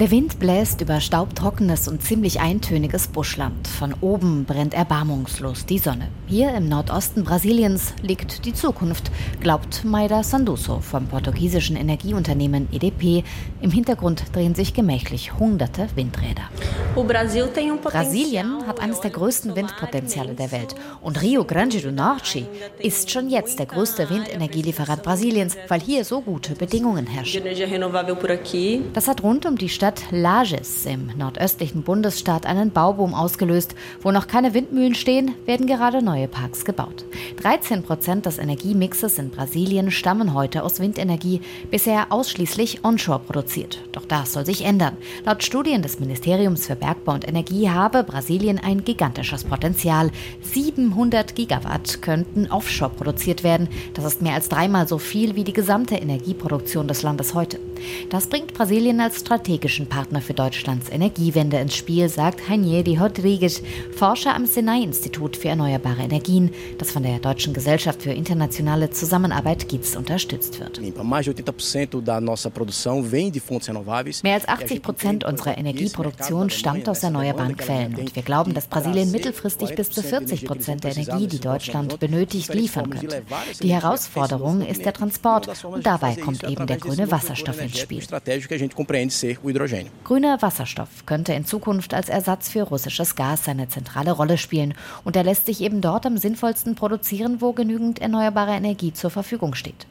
Der Wind bläst über staubtrockenes und ziemlich eintöniges Buschland. Von oben brennt erbarmungslos die Sonne. Hier im Nordosten Brasiliens liegt die Zukunft, glaubt Maida Sanduso vom portugiesischen Energieunternehmen EDP. Im Hintergrund drehen sich gemächlich hunderte Windräder. Brasilien hat eines der größten Windpotenziale der Welt. Und Rio Grande do Norte ist schon jetzt der größte Windenergielieferant Brasiliens, weil hier so gute Bedingungen herrschen. Das hat rund um die Stadt Stadt Lages im nordöstlichen Bundesstaat einen Bauboom ausgelöst. Wo noch keine Windmühlen stehen, werden gerade neue Parks gebaut. 13 Prozent des Energiemixes in Brasilien stammen heute aus Windenergie, bisher ausschließlich onshore produziert. Doch das soll sich ändern. Laut Studien des Ministeriums für Bergbau und Energie habe Brasilien ein gigantisches Potenzial. 700 Gigawatt könnten offshore produziert werden. Das ist mehr als dreimal so viel wie die gesamte Energieproduktion des Landes heute. Das bringt Brasilien als strategischen Partner für Deutschlands Energiewende ins Spiel, sagt Hanieri Rodriguez, Forscher am Senai-Institut für erneuerbare Energien, das von der Deutschen Gesellschaft für internationale Zusammenarbeit GITS unterstützt wird. Mehr als 80 Prozent unserer Energieproduktion stammt aus erneuerbaren Quellen und wir glauben, dass Brasilien mittelfristig bis zu 40 Prozent der Energie, die Deutschland benötigt, liefern könnte. Die Herausforderung ist der Transport und dabei kommt eben der grüne Wasserstoff ins Spiel. Grüner Wasserstoff könnte in Zukunft als Ersatz für russisches Gas seine zentrale Rolle spielen und er lässt sich eben dort am sinnvollsten produzieren, wo genügend erneuerbare Energie zur Verfügung steht.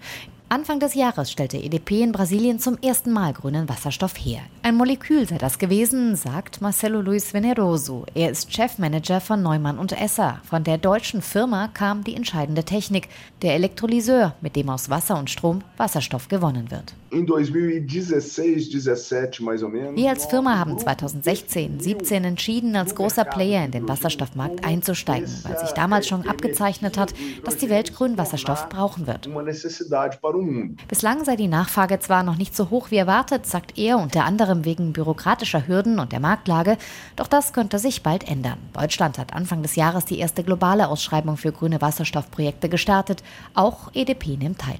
Anfang des Jahres stellte EDP in Brasilien zum ersten Mal grünen Wasserstoff her. Ein Molekül sei das gewesen, sagt Marcelo Luis Veneroso. Er ist Chefmanager von Neumann und Esser. Von der deutschen Firma kam die entscheidende Technik, der Elektrolyseur, mit dem aus Wasser und Strom Wasserstoff gewonnen wird. Wir als Firma haben 2016, 17 entschieden, als großer Player in den Wasserstoffmarkt einzusteigen, weil sich damals schon abgezeichnet hat, dass die Welt grünen Wasserstoff brauchen wird. Bislang sei die Nachfrage zwar noch nicht so hoch wie erwartet, sagt er, unter anderem wegen bürokratischer Hürden und der Marktlage, doch das könnte sich bald ändern. Deutschland hat Anfang des Jahres die erste globale Ausschreibung für grüne Wasserstoffprojekte gestartet. Auch EDP nimmt teil.